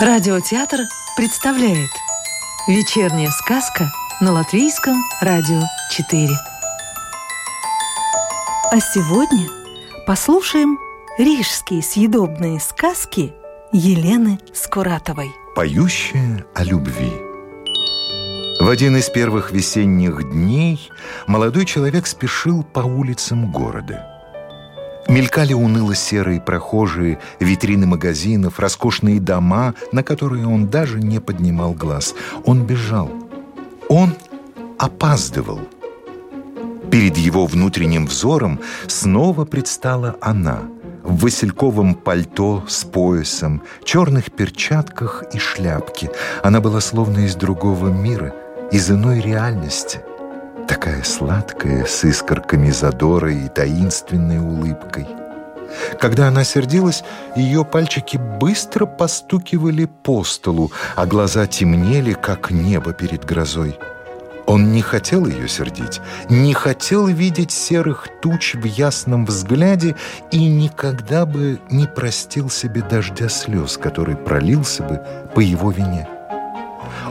Радиотеатр представляет Вечерняя сказка на Латвийском радио 4 А сегодня послушаем рижские съедобные сказки Елены Скуратовой. Поющая о любви В один из первых весенних дней молодой человек спешил по улицам города – Мелькали уныло-серые прохожие, витрины магазинов, роскошные дома, на которые он даже не поднимал глаз. Он бежал. Он опаздывал. Перед его внутренним взором снова предстала она в васильковом пальто с поясом, черных перчатках и шляпке. Она была словно из другого мира, из иной реальности – такая сладкая, с искорками задора и таинственной улыбкой. Когда она сердилась, ее пальчики быстро постукивали по столу, а глаза темнели, как небо перед грозой. Он не хотел ее сердить, не хотел видеть серых туч в ясном взгляде и никогда бы не простил себе дождя слез, который пролился бы по его вине.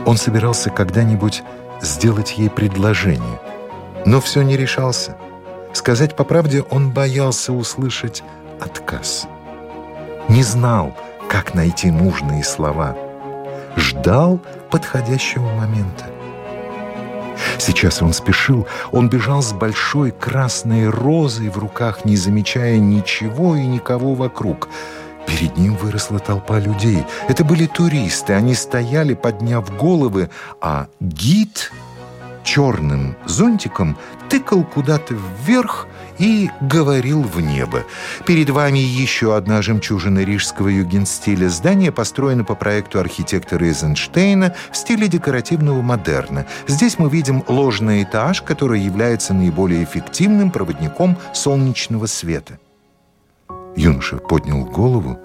Он собирался когда-нибудь сделать ей предложение, но все не решался. Сказать по правде, он боялся услышать отказ. Не знал, как найти нужные слова. Ждал подходящего момента. Сейчас он спешил, он бежал с большой красной розой в руках, не замечая ничего и никого вокруг. Перед ним выросла толпа людей. Это были туристы, они стояли, подняв головы, а гид черным зонтиком тыкал куда-то вверх и говорил в небо. Перед вами еще одна жемчужина рижского югенстиля. Здание построено по проекту архитектора Эйзенштейна в стиле декоративного модерна. Здесь мы видим ложный этаж, который является наиболее эффективным проводником солнечного света. Юноша поднял голову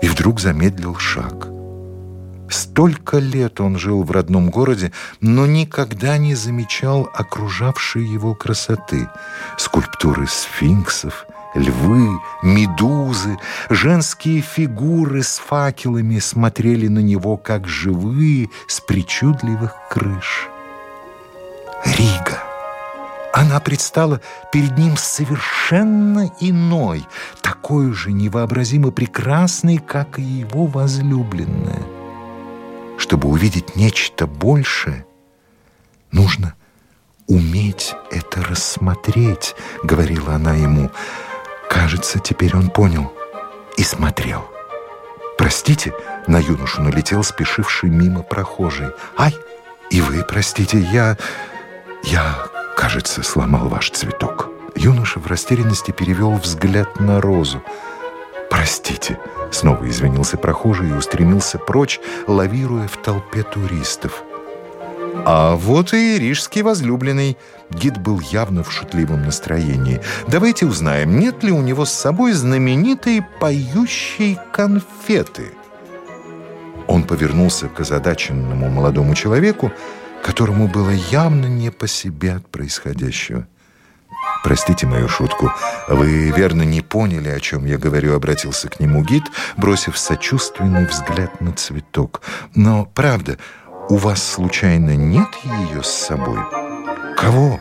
и вдруг замедлил шаг – Столько лет он жил в родном городе, но никогда не замечал окружавшей его красоты. Скульптуры сфинксов, львы, медузы, женские фигуры с факелами смотрели на него, как живые, с причудливых крыш. Рига. Она предстала перед ним совершенно иной, такой же невообразимо прекрасной, как и его возлюбленная. Чтобы увидеть нечто большее, нужно уметь это рассмотреть, говорила она ему. Кажется, теперь он понял и смотрел. Простите, на юношу налетел спешивший мимо прохожий. Ай, и вы, простите, я... Я, кажется, сломал ваш цветок. Юноша в растерянности перевел взгляд на розу. «Простите», — снова извинился прохожий и устремился прочь, лавируя в толпе туристов. А вот и рижский возлюбленный. Гид был явно в шутливом настроении. Давайте узнаем, нет ли у него с собой знаменитой поющей конфеты. Он повернулся к озадаченному молодому человеку, которому было явно не по себе от происходящего. «Простите мою шутку. Вы верно не поняли, о чем я говорю», — обратился к нему гид, бросив сочувственный взгляд на цветок. «Но, правда, у вас случайно нет ее с собой?» «Кого?»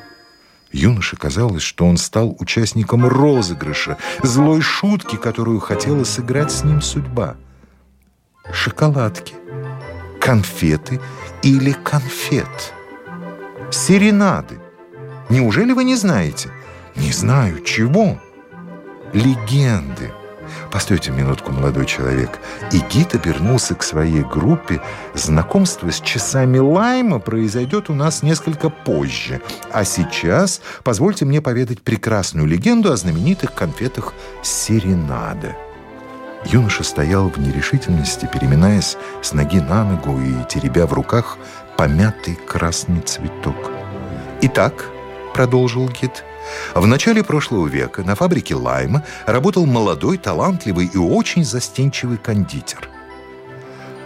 Юноше казалось, что он стал участником розыгрыша, злой шутки, которую хотела сыграть с ним судьба. Шоколадки, конфеты или конфет, серенады. Неужели вы не знаете? Не знаю, чего? Легенды. Постойте минутку, молодой человек. И гид обернулся к своей группе. Знакомство с часами Лайма произойдет у нас несколько позже. А сейчас позвольте мне поведать прекрасную легенду о знаменитых конфетах Серенада. Юноша стоял в нерешительности, переминаясь с ноги на ногу и теребя в руках помятый красный цветок. «Итак», — продолжил гид, — в начале прошлого века на фабрике Лайма работал молодой, талантливый и очень застенчивый кондитер.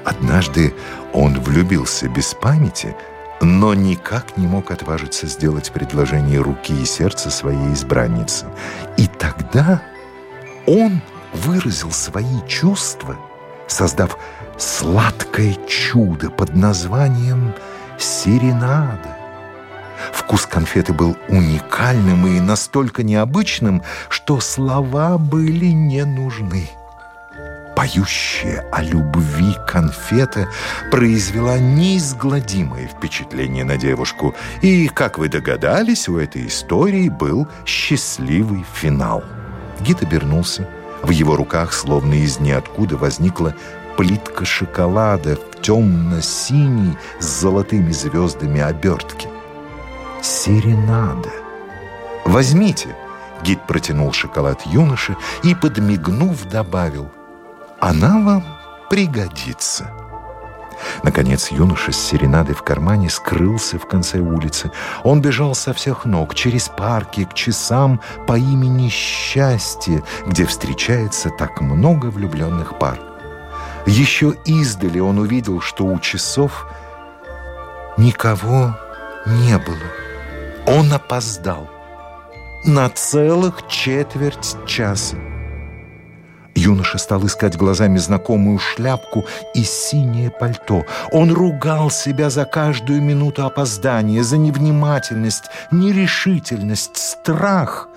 Однажды он влюбился без памяти, но никак не мог отважиться сделать предложение руки и сердца своей избраннице. И тогда он выразил свои чувства создав сладкое чудо под названием «Серенада». Вкус конфеты был уникальным и настолько необычным, что слова были не нужны. Поющая о любви конфета произвела неизгладимое впечатление на девушку. И, как вы догадались, у этой истории был счастливый финал. Гид обернулся. В его руках, словно из ниоткуда, возникла плитка шоколада в темно-синей с золотыми звездами обертке. Серенада. «Возьмите!» Гид протянул шоколад юноше и, подмигнув, добавил «Она вам пригодится». Наконец юноша с серенадой в кармане скрылся в конце улицы. Он бежал со всех ног, через парки, к часам по имени Счастье, где встречается так много влюбленных пар. Еще издали он увидел, что у часов никого не было. Он опоздал на целых четверть часа. Юноша стал искать глазами знакомую шляпку и синее пальто. Он ругал себя за каждую минуту опоздания, за невнимательность, нерешительность, страх.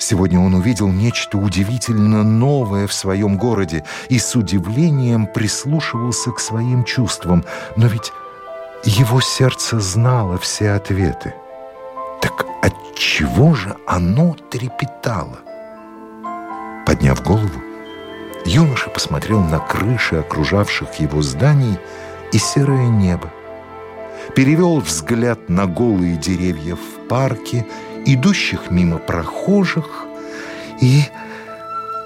Сегодня он увидел нечто удивительно новое в своем городе и с удивлением прислушивался к своим чувствам. Но ведь его сердце знало все ответы. Так отчего же оно трепетало? Подняв голову, юноша посмотрел на крыши окружавших его зданий и серое небо. Перевел взгляд на голые деревья в парке, идущих мимо прохожих, и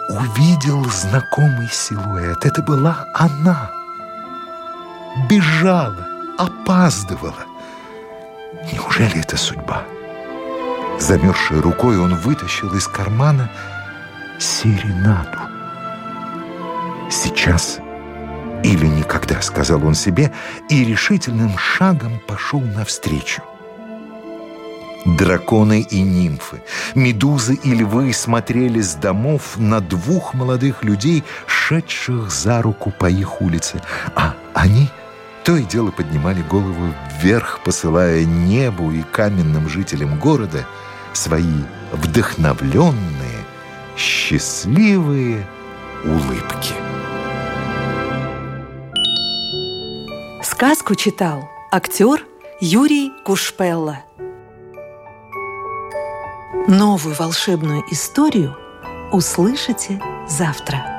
увидел знакомый силуэт. Это была она. Бежала опаздывала. Неужели это судьба? Замерзшей рукой он вытащил из кармана серенаду. «Сейчас или никогда», — сказал он себе, и решительным шагом пошел навстречу. Драконы и нимфы, медузы и львы смотрели с домов на двух молодых людей, шедших за руку по их улице, а они — то и дело поднимали голову вверх, посылая небу и каменным жителям города свои вдохновленные, счастливые улыбки. Сказку читал актер Юрий Кушпелла. Новую волшебную историю услышите завтра.